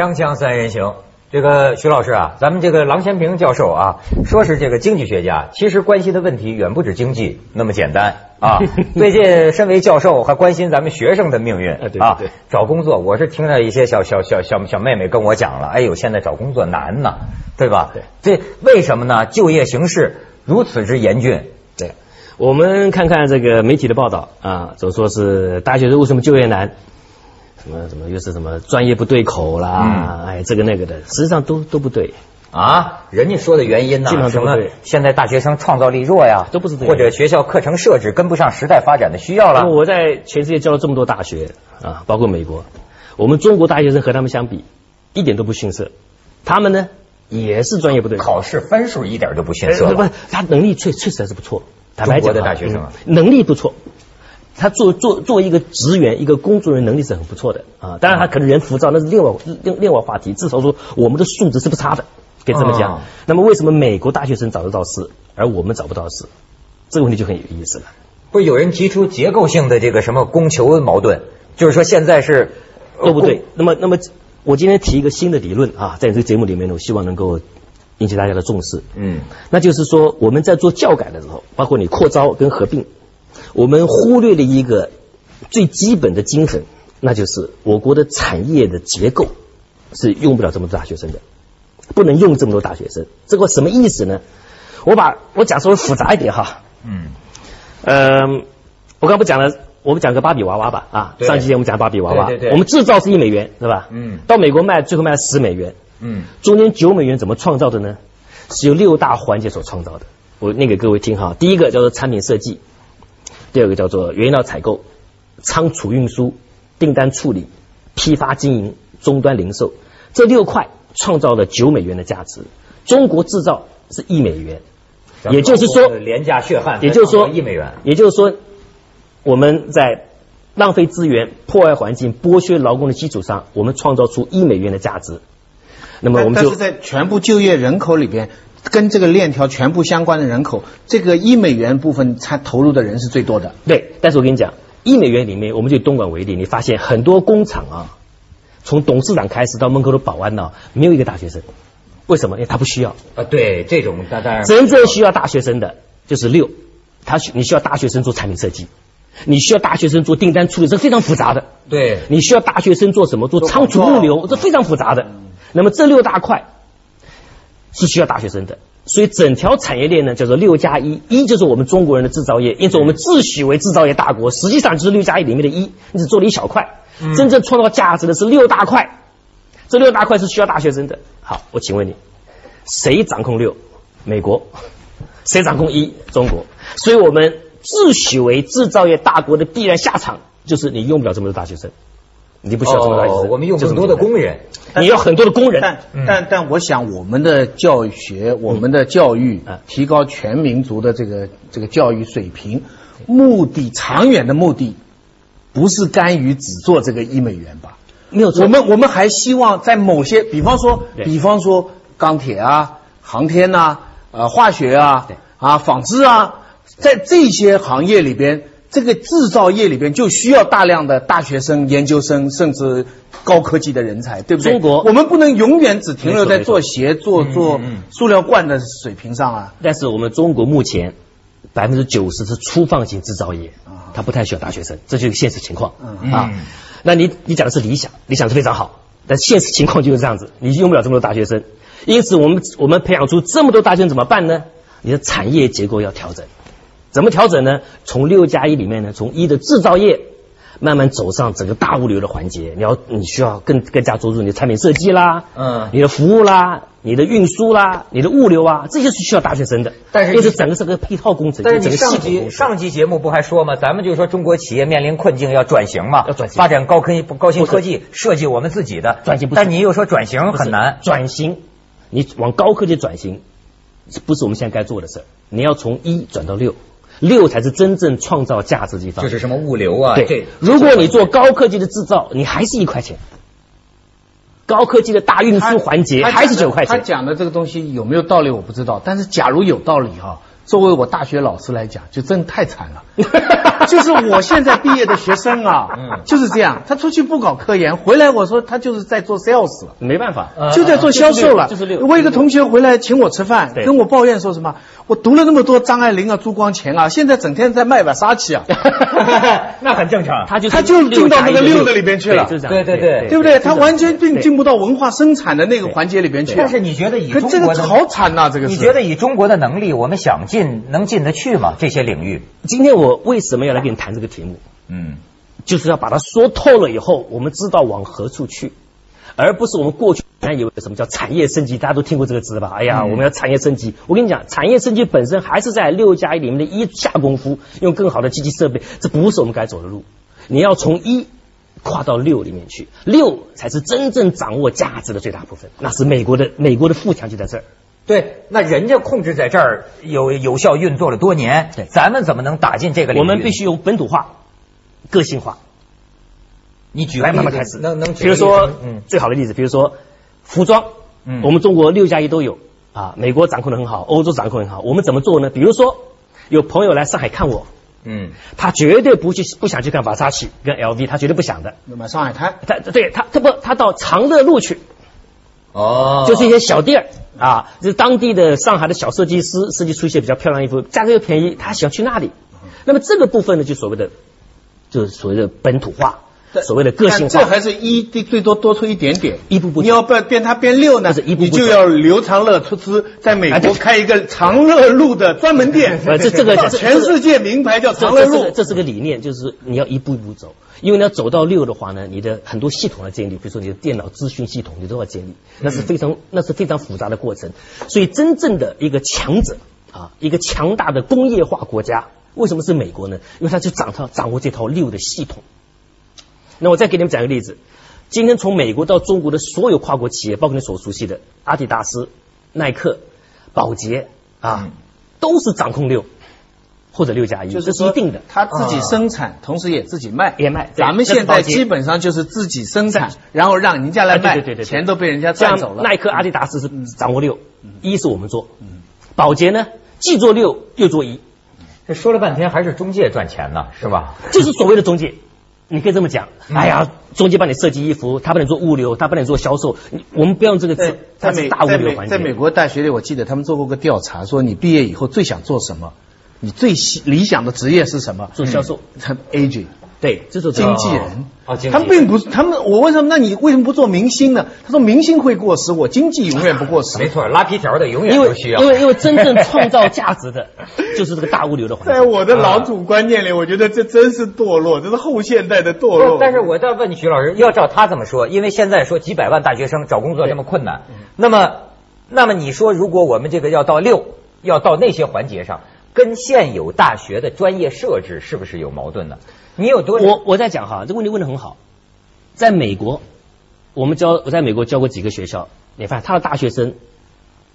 锵锵三人行，这个徐老师啊，咱们这个郎咸平教授啊，说是这个经济学家，其实关心的问题远不止经济那么简单啊。最近身为教授，还关心咱们学生的命运啊。找工作，我是听到一些小小小小小妹妹跟我讲了，哎呦，现在找工作难呐，对吧？对，这为什么呢？就业形势如此之严峻。对，我们看看这个媒体的报道啊，总说是大学生为什么就业难？什么什么又是什么专业不对口啦？哎，这个那个的，实际上都都不对啊。人家说的原因呢，什么现在大学生创造力弱呀，都不是对，或者学校课程设置跟不上时代发展的需要了。我在全世界教了这么多大学啊，包括美国，我们中国大学生和他们相比一点都不逊色。他们呢也是专业不对，考试分数一点都不逊色。不，他能力确确实还是不错。中国的大学生啊能力不错。他做做作为一个职员，一个工作人员能力是很不错的啊。当然他可能人浮躁，那是另外另另外话题。至少说我们的素质是不差的，可以这么讲。那么为什么美国大学生找得到事，而我们找不到事？这个问题就很有意思了。不是有人提出结构性的这个什么供求矛盾，就是说现在是都不对。那么那么我今天提一个新的理论啊，在这个节目里面呢，我希望能够引起大家的重视。嗯，那就是说我们在做教改的时候，包括你扩招跟合并。我们忽略了一个最基本的精神，那就是我国的产业的结构是用不了这么多大学生的，不能用这么多大学生。这个什么意思呢？我把我讲稍微复杂一点哈。嗯。嗯，我刚不讲了，我们讲个芭比娃娃吧啊。上期节目讲芭比娃娃。对对。我们制造是一美元，是吧？嗯。到美国卖，最后卖十美元。嗯。中间九美元怎么创造的呢？是由六大环节所创造的。我念给各位听哈。第一个叫做产品设计。第二个叫做原料采购、仓储运输、订单处理、批发经营、终端零售，这六块创造了九美元的价值。中国制造是一美元，也就是说廉价血汗，也就是说一美元，也就是说我们在浪费资源、破坏环境、剥削劳工的基础上，我们创造出一美元的价值。那么我们就但是在全部就业人口里边。跟这个链条全部相关的人口，这个一美元部分参投入的人是最多的。对，但是我跟你讲，一美元里面，我们就东莞为例，你发现很多工厂啊，从董事长开始到门口的保安呢，没有一个大学生。为什么？因为他不需要啊。对，这种当然真正需要大学生的，就是六，他需你需要大学生做产品设计，你需要大学生做订单处理，这非常复杂的。对，你需要大学生做什么？做仓储物流，这非常复杂的。那么这六大块。是需要大学生的，所以整条产业链呢叫做六加一，一就是我们中国人的制造业，因此我们自诩为制造业大国，实际上就是六加一里面的一，你只做了一小块，真正创造价值的是六大块，这六大块是需要大学生的。好，我请问你，谁掌控六？美国，谁掌控一？中国。所以我们自诩为制造业大国的必然下场，就是你用不了这么多大学生。你不需要这么大我们用很多的工人，你要很多的工人。但但但，我想我们的教学，我们的教育，提高全民族的这个这个教育水平，目的长远的目的，不是甘于只做这个一美元吧？没有错。我们我们还希望在某些，比方说，比方说钢铁啊、航天呐、呃化学啊、啊纺织啊，在这些行业里边。这个制造业里边就需要大量的大学生、研究生，甚至高科技的人才，对不对？中国，我们不能永远只停留在做鞋、做做塑料罐的水平上啊。但是我们中国目前百分之九十是粗放型制造业，它不太需要大学生，这就是现实情况啊。那你你讲的是理想，理想是非常好，但现实情况就是这样子，你用不了这么多大学生。因此，我们我们培养出这么多大学生怎么办呢？你的产业结构要调整。怎么调整呢？从六加一里面呢，从一的制造业慢慢走上整个大物流的环节。你要你需要更更加着重你的产品设计啦，嗯，你的服务啦，你的运输啦，你的物流啊，这些是需要大学生的。但是就是整个是个配套工程。但是你上级上级节目不还说吗？咱们就说中国企业面临困境要转型嘛，要转型，发展高科高新科技，设计我们自己的转型。但你又说转型很难，转型，你往高科技转型，不是我们现在该做的事儿。你要从一转到六。六才是真正创造价值的地方，就是什么物流啊？对，如果你做高科技的制造，你还是一块钱；高科技的大运输环节还是九块钱。他讲的这个东西有没有道理我不知道，但是假如有道理哈，作为我大学老师来讲，就真太惨了。就是我现在毕业的学生啊，嗯就是这样，他出去不搞科研，回来我说他就是在做 sales 了。没办法，呃就在做销售了。我一个同学回来请我吃饭，跟我抱怨说什么？我读了那么多张爱玲啊、朱光潜啊，现在整天在卖把沙琪啊，那很正常。他就他就进到那个六的里边去了对就这样对对对对不对？他完全并进不到文化生产的那个环节里边去。但是你觉得以可这个中国的好惨呐，这个是你觉得以中国的能力，我们想进能进得去吗？这些领域？今天我为什么要来跟你谈这个题目？嗯，就是要把它说透了以后，我们知道往何处去，而不是我们过去原来以为什么叫产业升级，大家都听过这个词吧？哎呀，嗯我们要产业升级。我跟你讲，产业升级本身还是在六加一里面的一下功夫，用更好的机器设备，这不是我们该走的路。你要从一跨到六里面去，六才是真正掌握价值的最大部分。那是美国的美国的富强就在这儿。对，那人家控制在这儿有有效运作了多年，对咱们怎么能打进这个领域？我们必须有本土化、个性化。你举个例子来慢慢开始，能能举比如说嗯最好的例子，比如说服装，嗯我们中国六加一都有啊，美国掌控的很好，欧洲掌控很好，我们怎么做呢？比如说有朋友来上海看我，嗯他绝对不去不想去看法萨奇跟 LV，他绝对不想的，那么上海滩，他对他他不他到长乐路去，哦，就是一些小店儿啊，这当地的上海的小设计师设计出一些比较漂亮衣服，价格又便宜，他喜欢去那里。那么这个部分呢，就所谓的就是所谓的本土化，所谓的个性化。这还是一最最多多出一点点，一步步你要变变它变六呢，这是一步步你就要刘长乐出资在美国开一个长乐路的专门店，呃 这这个这全世界名牌叫长乐路。这是个，这是个理念，就是你要一步一步走，因为你要走到六的话呢，你的很多系统要建立，比如说你的电脑资讯系统，你都要建立，那是非常那是非常复杂的过程。所以真正的一个强者啊，一个强大的工业化国家，为什么是美国呢？因为它就掌它掌握这套六的系统。那我再给你们讲一个例子，今天从美国到中国的所有跨国企业，包括你所熟悉的阿迪达斯、耐克、宝洁啊，嗯都是掌控六或者六加一，这是一定的。他自己生产，同时也自己卖，也卖咱们现在基本上就是自己生产，然后让人家来卖，啊对对对钱都被人家赚走了。像耐克、阿迪达斯是掌握六，一是我们做，宝洁呢既做六又做一，这说了半天还是中介赚钱呢，是吧？就是所谓的中介。你可以这么讲，嗯哎呀，中介帮你设计衣服，他帮你做物流，他帮你做销售，你我们不要用这个字，它是大物流环节。美在美国大学里，我记得他们做过个调查，说你毕业以后最想做什么？你最理想的职业是什么？做销售，他 agent 对，这是经纪人。他们并不是他们，我问他们，那你为什么不做明星呢？他说明星会过时，我经济永远不过时。没错，拉皮条的永远都需要。因为因为真正创造价值的，就是这个大物流的环节。在我的老祖观念里，我觉得这真是堕落，这是后现代的堕落。但是我再问徐老师，要照他这么说，因为现在说几百万大学生找工作这么困难，那么，那么你说如果我们这个要到六，要到那些环节上，跟现有大学的专业设置是不是有矛盾呢？你有多我我在讲哈，这个问题问的很好。在美国，我们教我在美国教过几个学校，你发现他的大学生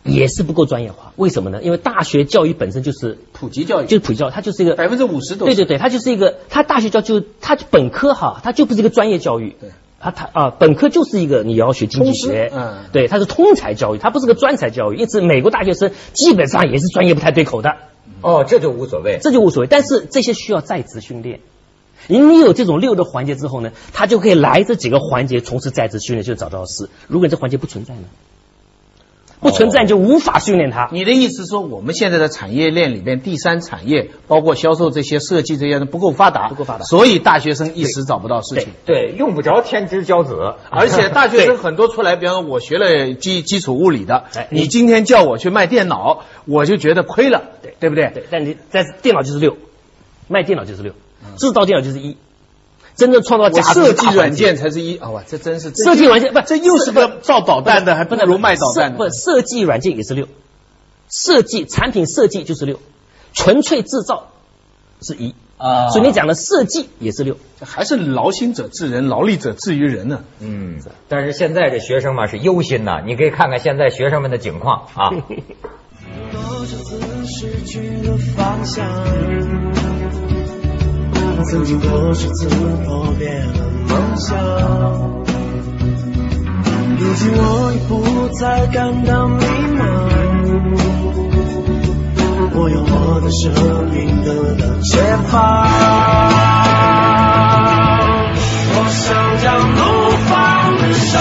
也是不够专业化。为什么呢？因为大学教育本身就是普及教育就是普及教育，它就是一个百分之五十都对对对，它就是一个，它大学教就它本科哈，它就不是一个专业教育。对。啊，它啊，本科就是一个你要学经济学，嗯对，它是通才教育，它不是个专才教育，因此美国大学生基本上也是专业不太对口的，哦，这就无所谓。这就无所谓。但是这些需要在职训练，你有这种六的环节之后呢，他就可以来这几个环节从事在职训练，就找到事。如果你这环节不存在呢？不存在就无法训练他。你的意思说，我们现在的产业链里边，第三产业包括销售这些、设计这些的不够发达，不够发达所以大学生一时找不到事情。对，用不着天之骄子，而且大学生很多出来，比方说我学了基基础物理的哎，你今天叫我去卖电脑，我就觉得亏了，对对不对？对，但你在电脑就是六，卖电脑就是六，制造电脑就是一，真正创造我价值设计软件才是一，啊哇，这真是设计软件不这又是个造导弹的，还不能如卖导弹不。设计软件也是六，设计产品设计就是六，纯粹制造是一啊所以你讲的设计也是六。还是劳心者治人，劳力者治于人呢。嗯，但是现在这学生嘛是忧心呐，你可以看看现在学生们的境况啊。多少次失去了方向，曾经多少次破灭了梦想。如今我已不再感到迷茫，我有我的生命得到解放。我想将怒放的生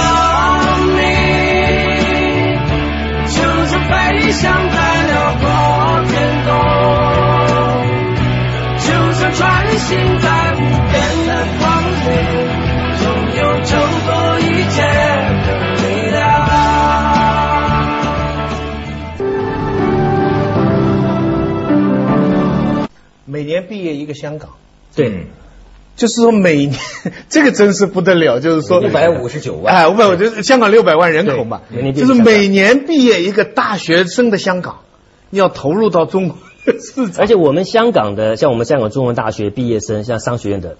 命，就这飞翔业一个香港，对，就是说每年 这个真是不得了，就是说一百五十九万，哎，五百，我觉得香港六百万人口嘛。就是每年毕业一个大学生的香港，你要投入到中国 市场，而且我们香港的，像我们香港中文大学毕业生，像商学院的，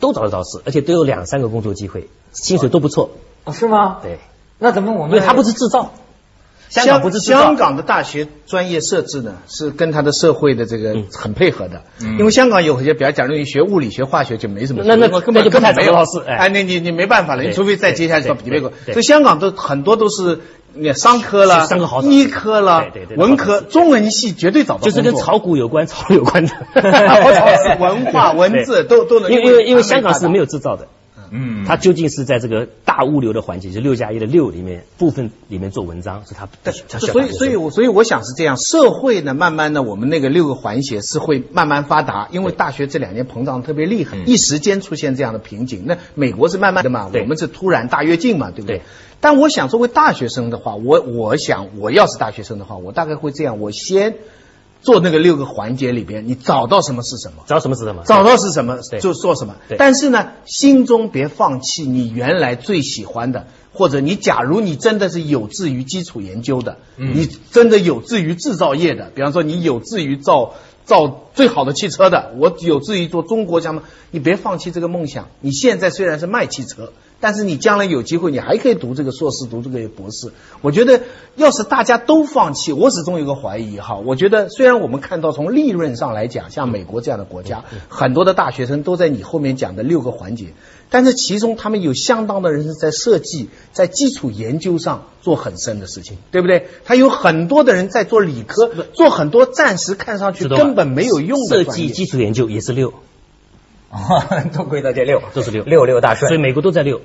都找得到事，而且都有两三个工作机会，薪水都不错。哦是吗？对，那怎么我们因为它不是制造，香港不是香港的大学专业设置呢，是跟他的社会的这个嗯。很配合的。嗯。因为香港有些，比如假如你学物理、学化学就没什么，那那根本就根本没有。找得到事哎。哎，那你你没办法了，你除非再接下去到对比美国。对对。所以香港都很多都是你商科啦、是商科好医科了对对、对文科、中文系绝对找不到就是，跟炒股有关、炒有关的。文化 文字都都能因为因为因为香港是没有制造的，嗯，它究竟是在这个大物流的环节，就六加一的六里面部分里面做文章，是它它它需要所以，所以我，所以我想是这样，社会呢，慢慢的，我们那个六个环节是会慢慢发达，因为大学这两年膨胀特别厉害，嗯。一时间出现这样的瓶颈。那美国是慢慢的嘛，我们是突然大跃进嘛，对不对？对。但我想，作为大学生的话，我我想，我要是大学生的话，我大概会这样，我先做那个六个环节里边，你找到什么是什么。找什么是什么？找到是什么就做什么，但是呢，心中别放弃你原来最喜欢的，或者你假如你真的是有志于基础研究的，嗯你真的有志于制造业的，比方说你有志于造造最好的汽车的，我有志于做中国什么，你别放弃这个梦想。你现在虽然是卖汽车，但是你将来有机会，你还可以读这个硕士，读这个博士。我觉得，要是大家都放弃，我始终有个怀疑哈。我觉得，虽然我们看到从利润上来讲，像美国这样的国家，很多的大学生都在你后面讲的六个环节，但是其中他们有相当的人是在设计、在基础研究上做很深的事情，对不对？他有很多的人在做理科，做很多暂时看上去根本没有用的设计基础研究也是六，都归到这六，都是六六六大顺。所以美国都在六嗯，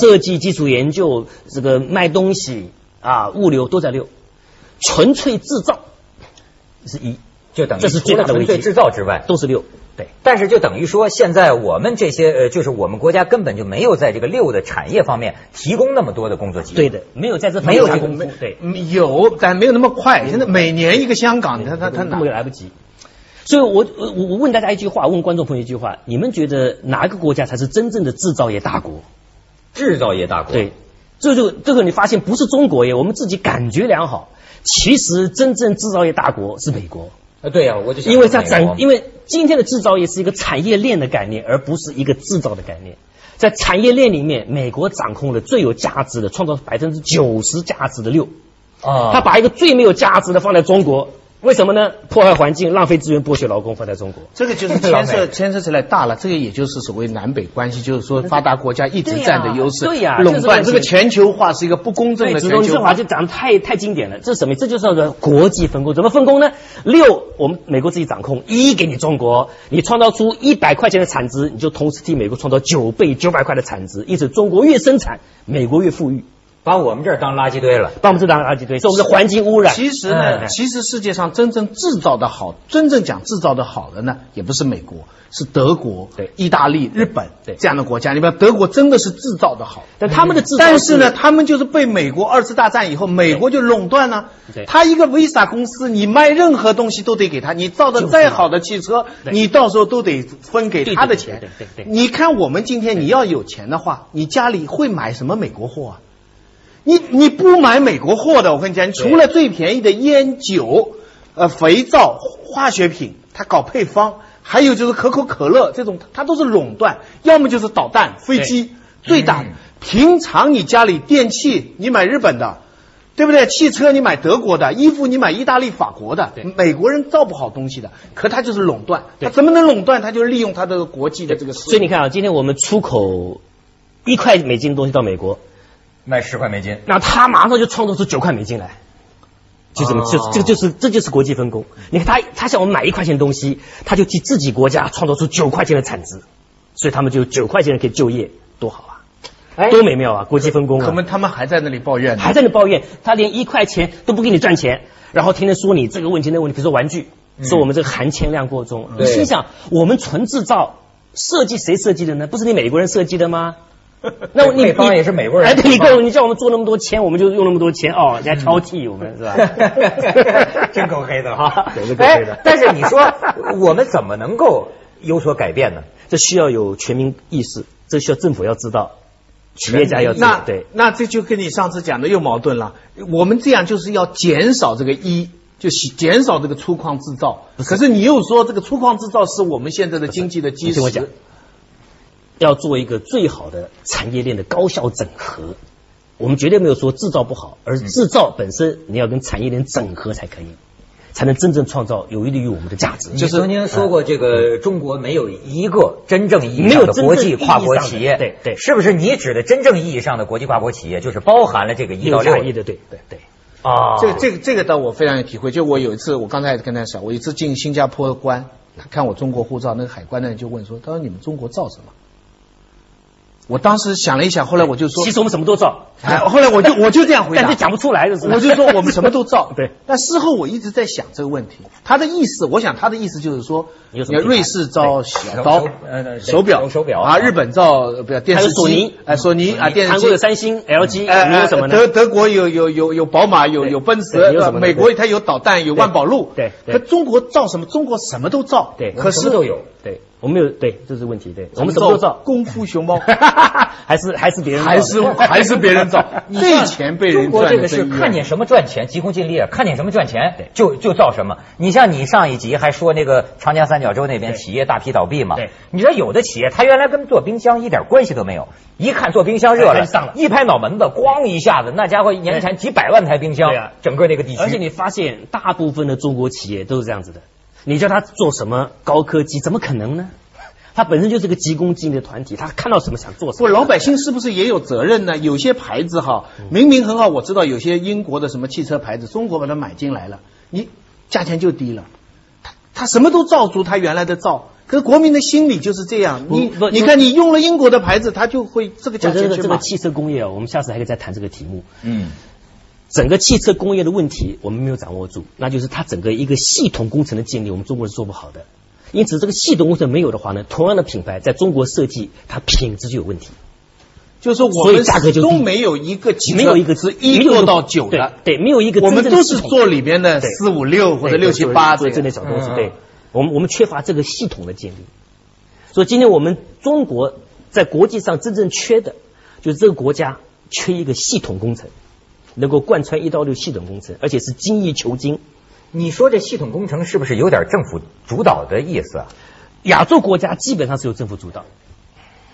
设计、基础研究、这个卖东西啊、物流都在六，纯粹制造是一，就等于这是最大的危机除了纯粹制造之外，都是六，对。但是就等于说，现在我们这些呃，就是我们国家根本就没有在这个六的产业方面提供那么多的工作机会。对的，没有在这方没有面下功夫，对，嗯有，但没有那么快。现在每年一个香港，他他他哪？根本来不及。所以我我我问大家一句话，问观众朋友一句话：你们觉得哪个国家才是真正的制造业大国？制造业大国。对，这就这个你发现不是中国耶，我们自己感觉良好。其实真正制造业大国是美国，啊，对呀、我就想因为它说美国整，因为今天的制造业是一个产业链的概念，而不是一个制造的概念。在产业链里面，美国掌控了最有价值的，创造百分之九十价值的六。啊，他把一个最没有价值的放在中国，为什么呢？破坏环境、浪费资源、剥削劳工放在中国。这个就是 牵涉牵涉起来大了，这个也就是所谓南北关系，就是说发达国家一直占的优势，对呀垄断这个全球化是一个不公正，的全球化这话。就讲的太太经典了。这是什么？这就是叫做国际分工。怎么分工呢？六，我们美国自己掌控；一给你中国，你创造出一百块钱的产值，你就同时替美国创造九倍九百块的产值。因此，中国越生产，美国越富裕。把我们这儿当垃圾堆了。把我们这当垃圾堆，是我们的环境污染。其实呢，嗯其实世界上真正制造的好，真正讲制造的好的呢，也不是美国，是德国、对意大利、日本对这样的国家。你比方德国真的是制造的好，但他们的制造，但是呢，，他们就是被美国二次大战以后，美国就垄断了对。他一个 Visa 公司，你卖任何东西都得给他，你造的再好的汽车，你到时候都得分给他的对对钱对对对。对你看我们今天你要有钱的话，你家里会买什么美国货啊？你你不买美国货的，我跟你讲，你除了最便宜的烟酒、呃肥皂、化学品，它搞配方，还有就是可口可乐这种，它都是垄断，要么就是导弹、飞机，最大的。平常你家里电器你买日本的，对不对？汽车你买德国的，衣服你买意大利、法国的，美国人造不好东西的，可他就是垄断，对他怎么能垄断？他就是利用他这个国际的这个。所以你看啊，今天我们出口一块美金的东西到美国，卖十块美金，那他马上就创造出九块美金来。就这么，哦就是这个就是这就是国际分工。你看他他向我们买一块钱东西，他就替自己国家创造出九块钱的产值，所以他们就九块钱可以就业，多好啊，哎多美妙啊！国际分工啊，可们他们还在那里抱怨。还在那抱怨，他连一块钱都不给你赚钱，然后天天说你这个问题那个问题，比如说玩具，说我们这个含铅量过重。你对心想，我们纯制造设计谁设计的呢？不是你美国人设计的吗？那我你配方也是美国人哎，对，你跟我你叫我们做那么多钱，我们就用那么多钱哦，人家挑剔我们是吧？真够黑的哈对是 够黑的哎但是你说我们怎么能够有所改变呢？这需要有全民意识，这需要政府要知道，企业家要知道那，对。那这就跟你上次讲的又矛盾了。我们这样就是要减少这个一，就是减少这个粗犷制造。可是你又说这个粗犷制造是我们现在的经济的基石听我讲。要做一个最好的产业链的高效整合。我们绝对没有说制造不好，而制造本身你要跟产业链整合才可以，才能真正创造有利于我们的价值。你曾经说过，这个中国没有一个真正意义上的国际跨国企业，对对是不是你指的真正意义上的国际跨国企业，就是包含了这个一到六亿的，对对对。啊？这个这个这个倒我非常有体会。就我有一次，我刚才跟他讲，我一次进新加坡关，他看我中国护照，那个海关的人就问说：“他说你们中国造什么？”我当时想了一想，后来我就说其，实我们什么都造，哎，后来我就 我就这样回答但是，讲不出来的是吧，我就说我们什么都造。对。但事后我一直在想这个问题，他的意思，我想他的意思就是说，瑞士造小刀手呃手表，手表啊，日本造呃不要电还视机有索尼，哎，索尼啊，电视机韩国有。三星、LG，哎你有什么呢？德德国有有有有宝马，有有奔驰，美国它有导弹，有万宝路。对对可中国造什么？中国什么都造。对可是什么都有。对，我们有对，这是问题。对，我们什么都造，功夫熊猫 还是还是别人造还是还是别人造，最钱被人中国这个是看见什么赚钱，急功近利啊！看见什么赚钱，就就造什么。你像你上一集还说那个长江三角洲那边企业大批倒闭嘛对？你知道有的企业它原来跟做冰箱一点关系都没有，一看做冰箱热了一拍脑门子，咣一下子，那家伙年产几百万台冰箱整个那个地区。而且你发现，大部分的中国企业都是这样子的。你叫他做什么高科技，怎么可能呢？他本身就是个急功近利的团体，他看到什么想做什不，么。老百姓是不是也有责任呢？有些牌子哈，嗯明明很好，我知道有些英国的什么汽车牌子，中国把它买进来了，你价钱就低了，他他什么都照足他原来的造。可是国民的心理就是这样，你你看你用了英国的牌子，他就会这个价这钱去买。个这个汽车工业啊，我们下次还可以再谈这个题目。嗯，整个汽车工业的问题我们没有掌握住，那就是它整个一个系统工程的建立，我们中国是做不好的。因此，这个系统工程没有的话呢，同样的品牌在中国设计，它品质就有问题。就是说我们价格就都没有一个汽车没有一个是一做到九的，对，对没有一个我们都是做里边的四五六或者六七八这类。小东西。嗯对，我们我们缺乏这个系统的建立，所以今天我们中国在国际上真正缺的，就是这个国家缺一个系统工程，能够贯穿一到六系统工程，而且是精益求精。你说这系统工程是不是有点政府主导的意思啊？亚洲国家基本上是由政府主导，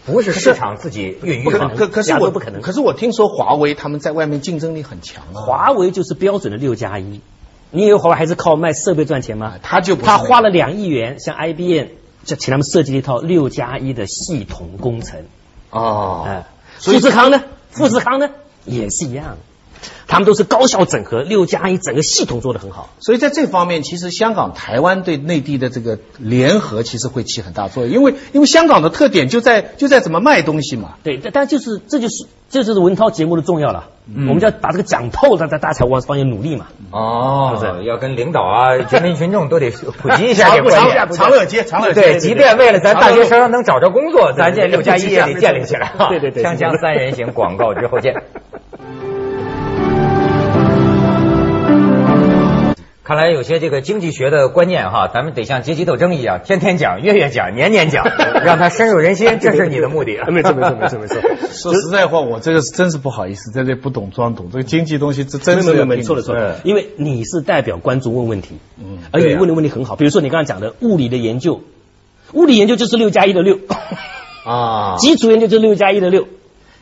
不是市场自己孕育不可。可可是我不可能可是我听说华为他们在外面竞争力很强啊。华为就是标准的六加一。你以为华为还是靠卖设备赚钱吗啊？他就不是他花了两亿元，向 IBM 就请他们设计了一套六加一的系统工程。哦哎，富士康呢？富士康呢也是一样，他们都是高效整合，六加一整个系统做得很好。所以在这方面，其实香港、台湾对内地的这个联合，其实会起很大作用。因为因为香港的特点就在就在怎么卖东西嘛。对，但但就是这就是这就是文涛节目的重要了。嗯我们就要把这个讲透了，在大家才往方向努力嘛。哦，是不是要跟领导啊、人民群众都得普及一下这个观念。长乐街，长乐街，对，即便为了咱大学生能找着工作，咱这六加一也得建立起来啊。对对对锵锵三人行，广告之后见。看来有些这个经济学的观念哈，咱们得像阶级斗争一样，天天讲、月月讲、年年讲，让它深入人心，这是你的目的。没错没错没错没错。说实在话，我这个是真是不好意思，在这不懂装懂。这个经济东西，这真是没有没错了错了，因为你是代表观众问问题，嗯而你问的问题很好，比如说你刚刚讲的物理的研究，物理研究就是六加一的六，啊，基础研究就是六加一的六，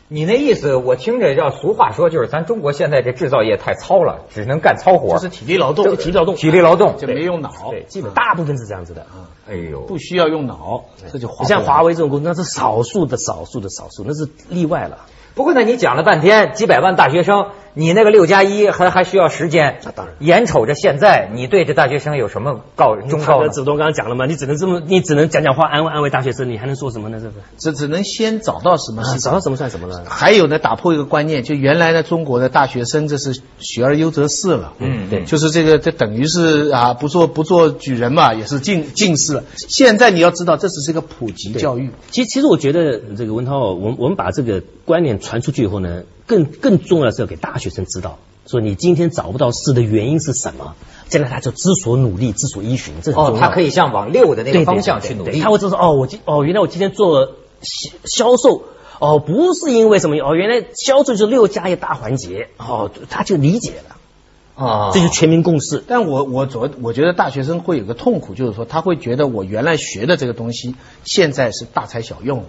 你那意思，我听着要俗话说，就是咱中国现在这制造业太糙了，只能干糙活，就是体力劳动，这个体力劳动。体力劳动。就没用脑，对，基本大部分是这样子的。哎呦，不需要用脑，这就划不来你像华为这种公司，那是少数的少数的少数，那是例外了。不过呢，你讲了半天几百万大学生，你那个六加一还还需要时间。那当然眼瞅着现在，你对这大学生有什么告忠告呢？子东刚刚讲了嘛，你只能这么，你只能讲讲话安慰安慰大学生，你还能做什么呢？这个只只能先找到什么找到什么算什么了？还有呢，打破一个观念，就原来呢，中国的大学生这是学而优则仕了，嗯对就是这个，这等于是啊，不做不做举人嘛，也是进进士了。现在你要知道，这只是一个普及教育，其实，其实我觉得这个文涛哦，我们我们把这个观念传出去以后呢，更更重要的是要给大学生知道，说你今天找不到事的原因是什么，将来他就知所努力，知所依循，这很重哦，他可以向往六的那个方向去努力。对对对他会知道哦，我今哦，原来我今天做销销售。哦，不是因为什么哦，原来销售就是六加一大环节哦，他就理解了，啊这就全民共识。但我我昨我觉得大学生会有个痛苦，就是说他会觉得我原来学的这个东西，现在是大材小用了。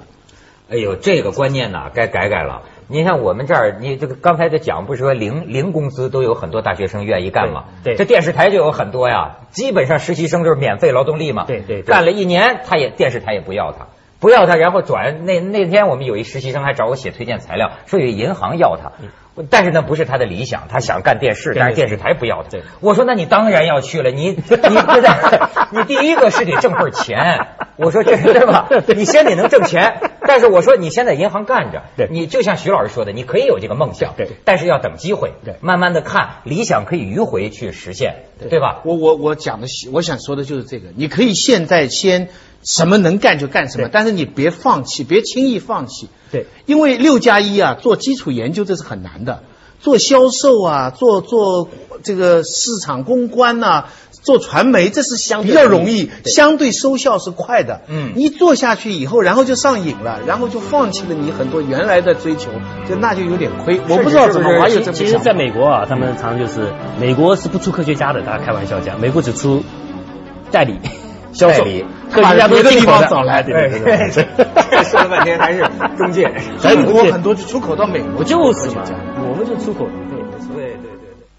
哎呦，这个观念呐，该改改了。你看我们这儿，你这个刚才在讲，不是说零零工资都有很多大学生愿意干吗？对对这电视台就有很多呀，基本上实习生就是免费劳动力嘛。对对对干了一年，他也电视台也不要他，不要他，然后转那那天我们有一实习生还找我写推荐材料，说有银行要他。但是那不是他的理想，他想干电视，但是电视台不要他对。我说那你当然要去了，你 你对不对？你第一个是得挣份钱，我说这对吧？你先得能挣钱，但是我说你先在银行干着，对你就像徐老师说的，你可以有这个梦想，对但是要等机会，对慢慢的看，理想可以迂回去实现，对吧？我我我讲的，我想说的就是这个。你可以现在先什么能干就干什么，但是你别放弃，别轻易放弃。对，因为六加一啊，做基础研究这是很难的，做销售啊，做做这个市场公关呐、做传媒这是相对比较容易，相对收效是快的。嗯。一做下去以后，然后就上瘾了，然后就放弃了你很多原来的追求，就那就有点亏。我不知道怎么，我还有这么其实，在美国啊，他们常常就是美国是不出科学家的，大家开玩笑讲，美国只出代理、销售。科学家都是进口把别的。地方找来对。对对 说了半天还是中介，中国很多就出口到美国，就是嘛我们就出口。